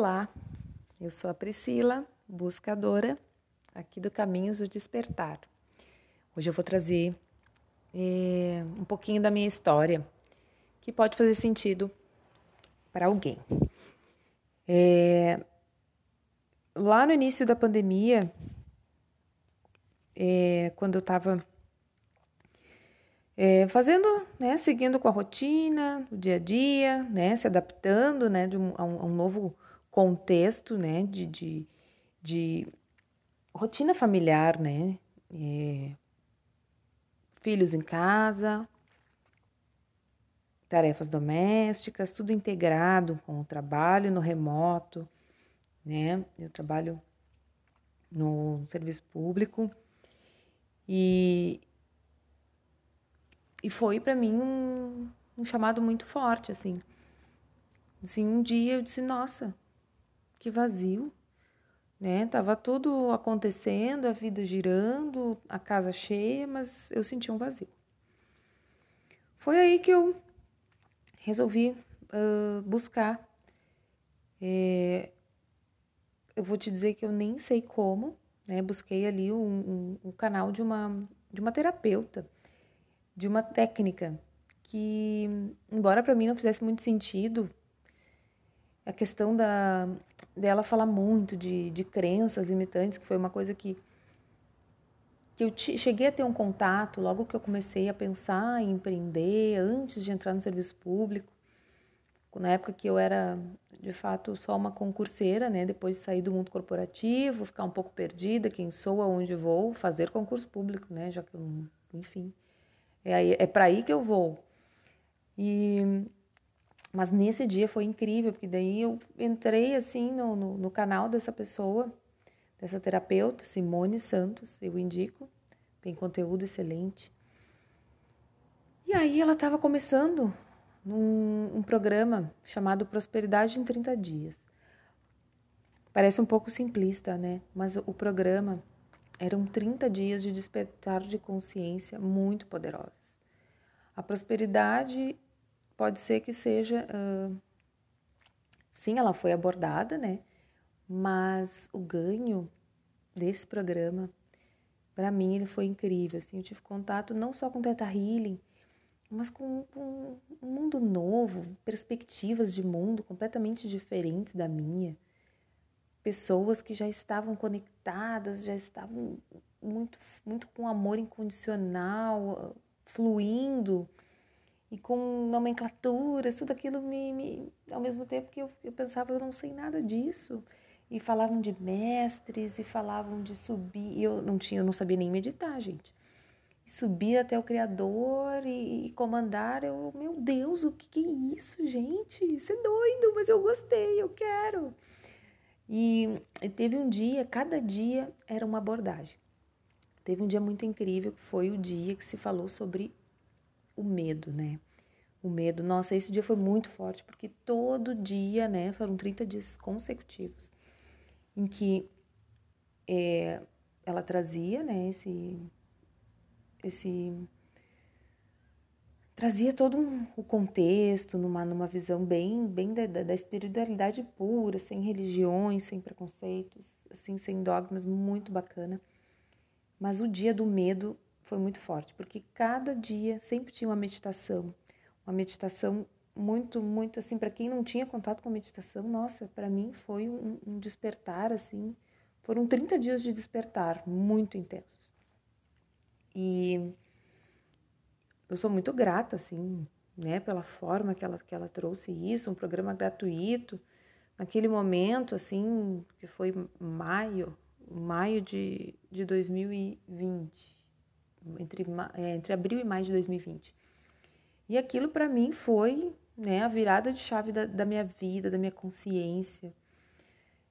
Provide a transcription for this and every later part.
Olá, eu sou a Priscila, buscadora aqui do Caminhos do Despertar. Hoje eu vou trazer é, um pouquinho da minha história que pode fazer sentido para alguém. É, lá no início da pandemia, é, quando eu estava é, fazendo, né, seguindo com a rotina, o dia a dia, né, se adaptando, né, um, a, um, a, um, novo contexto, né, de, de, de rotina familiar, né, é, filhos em casa, tarefas domésticas, tudo integrado com o trabalho no remoto, né, eu trabalho no serviço público e e foi para mim um, um chamado muito forte, assim. Assim, um dia eu disse, nossa, que vazio, né? Tava tudo acontecendo, a vida girando, a casa cheia, mas eu senti um vazio. Foi aí que eu resolvi uh, buscar. É, eu vou te dizer que eu nem sei como, né? Busquei ali um, um, um canal de uma, de uma terapeuta de uma técnica que, embora para mim não fizesse muito sentido, a questão da dela falar muito de, de crenças limitantes, que foi uma coisa que, que eu cheguei a ter um contato logo que eu comecei a pensar em empreender, antes de entrar no serviço público, na época que eu era de fato só uma concurseira, né? Depois de sair do mundo corporativo, ficar um pouco perdida, quem sou, aonde vou, fazer concurso público, né? Já que eu, enfim, é, é para aí que eu vou. E mas nesse dia foi incrível, porque daí eu entrei assim no, no, no, canal dessa pessoa, dessa terapeuta, Simone Santos, eu indico, tem conteúdo excelente. E aí ela estava começando um, um programa chamado Prosperidade em 30 Dias. Parece um pouco simplista, né? Mas o programa eram 30 dias de despertar de consciência muito poderosos. A prosperidade pode ser que seja. Uh, sim, ela foi abordada, né? Mas o ganho desse programa, para mim, ele foi incrível. Assim, eu tive contato não só com Teta Healing, mas com, com um mundo novo, perspectivas de mundo completamente diferentes da minha pessoas que já estavam conectadas, já estavam muito, muito com amor incondicional, fluindo e com nomenclaturas, tudo aquilo me, me ao mesmo tempo que eu, eu pensava, eu não sei nada disso. E falavam de mestres e falavam de subir. E eu não tinha, eu não sabia nem meditar, gente. E subir até o Criador e, e comandar, eu, meu Deus, o que, que é isso, gente? Isso é doido, mas eu gostei, eu quero. E, teve um dia, cada dia era uma abordagem. Teve um dia muito incrível que foi o dia que se falou sobre o medo, né? O medo, nossa, esse dia foi muito forte, porque todo dia, né, foram 30 dias consecutivos, em que é, ela trazia, né, esse, esse trazia todo um, o contexto numa, numa visão bem, bem da, da, espiritualidade pura, sem religiões, sem preconceitos, assim, sem dogmas, muito bacana. Mas o dia do medo foi muito forte, porque cada dia sempre tinha uma meditação, uma meditação muito, muito assim, para quem não tinha contato com meditação, nossa, para mim foi um, um despertar, assim, foram 30 dias de despertar muito intensos. E eu sou muito grata, assim, né, pela forma que ela, que ela trouxe isso, um programa gratuito. Naquele momento, assim, que foi maio, maio de, de 2020, entre, é, entre abril e maio de 2020. E aquilo para mim foi né, a virada de chave da, da minha vida, da minha consciência.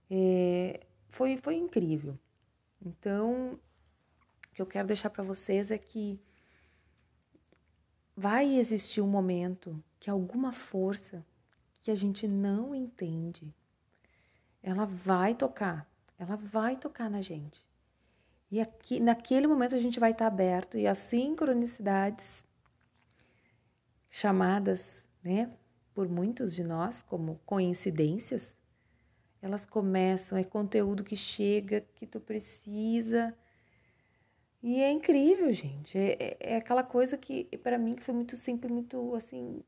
É, foi, foi incrível. Então, o que eu quero deixar para vocês é que vai existir um momento que alguma força que a gente não entende, ela vai tocar, ela vai tocar na gente. E aqui, naquele momento a gente vai estar aberto e as sincronicidades chamadas, né, por muitos de nós como coincidências, elas começam, é conteúdo que chega, que tu precisa. E é incrível, gente. É, é, é aquela coisa que, para mim, que foi muito simples, muito, assim,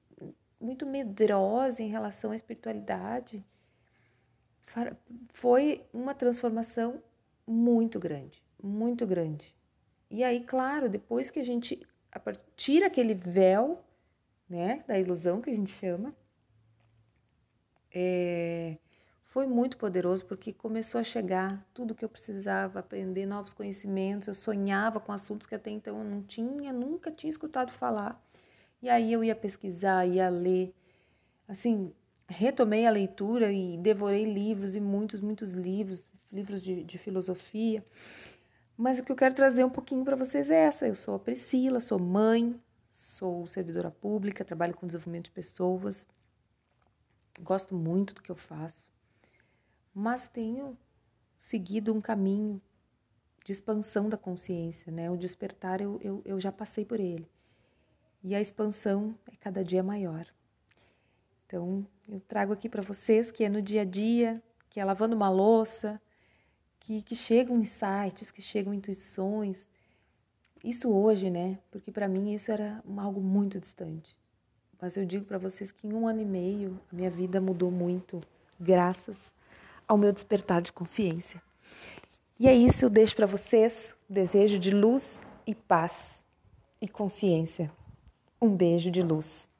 muito medrosa em relação à espiritualidade. Foi uma transformação muito grande, muito grande. E aí, claro, depois que a gente tira aquele véu, né, da ilusão que a gente chama, é, foi muito poderoso porque começou a chegar tudo que eu precisava aprender, novos conhecimentos. Eu sonhava com assuntos que até então eu não tinha, nunca tinha escutado falar. E aí eu ia pesquisar, ia ler. Assim, retomei a leitura e devorei livros e muitos, muitos livros, livros de, de filosofia. Mas o que eu quero trazer um pouquinho para vocês é essa. Eu sou a Priscila, sou mãe, sou servidora pública, trabalho com desenvolvimento de pessoas. Gosto muito do que eu faço, mas tenho seguido um caminho de expansão da consciência, né? O despertar eu, eu, eu já passei por ele. E a expansão é cada dia maior. Então, eu trago aqui para vocês que é no dia a dia, que é lavando uma louça, que, que chegam insights, que chegam intuições. Isso hoje, né? Porque para mim isso era algo muito distante. Mas eu digo para vocês que em um ano e meio a minha vida mudou muito, graças ao meu despertar de consciência. E é isso, eu deixo para vocês desejo de luz e paz e consciência. Um beijo de luz.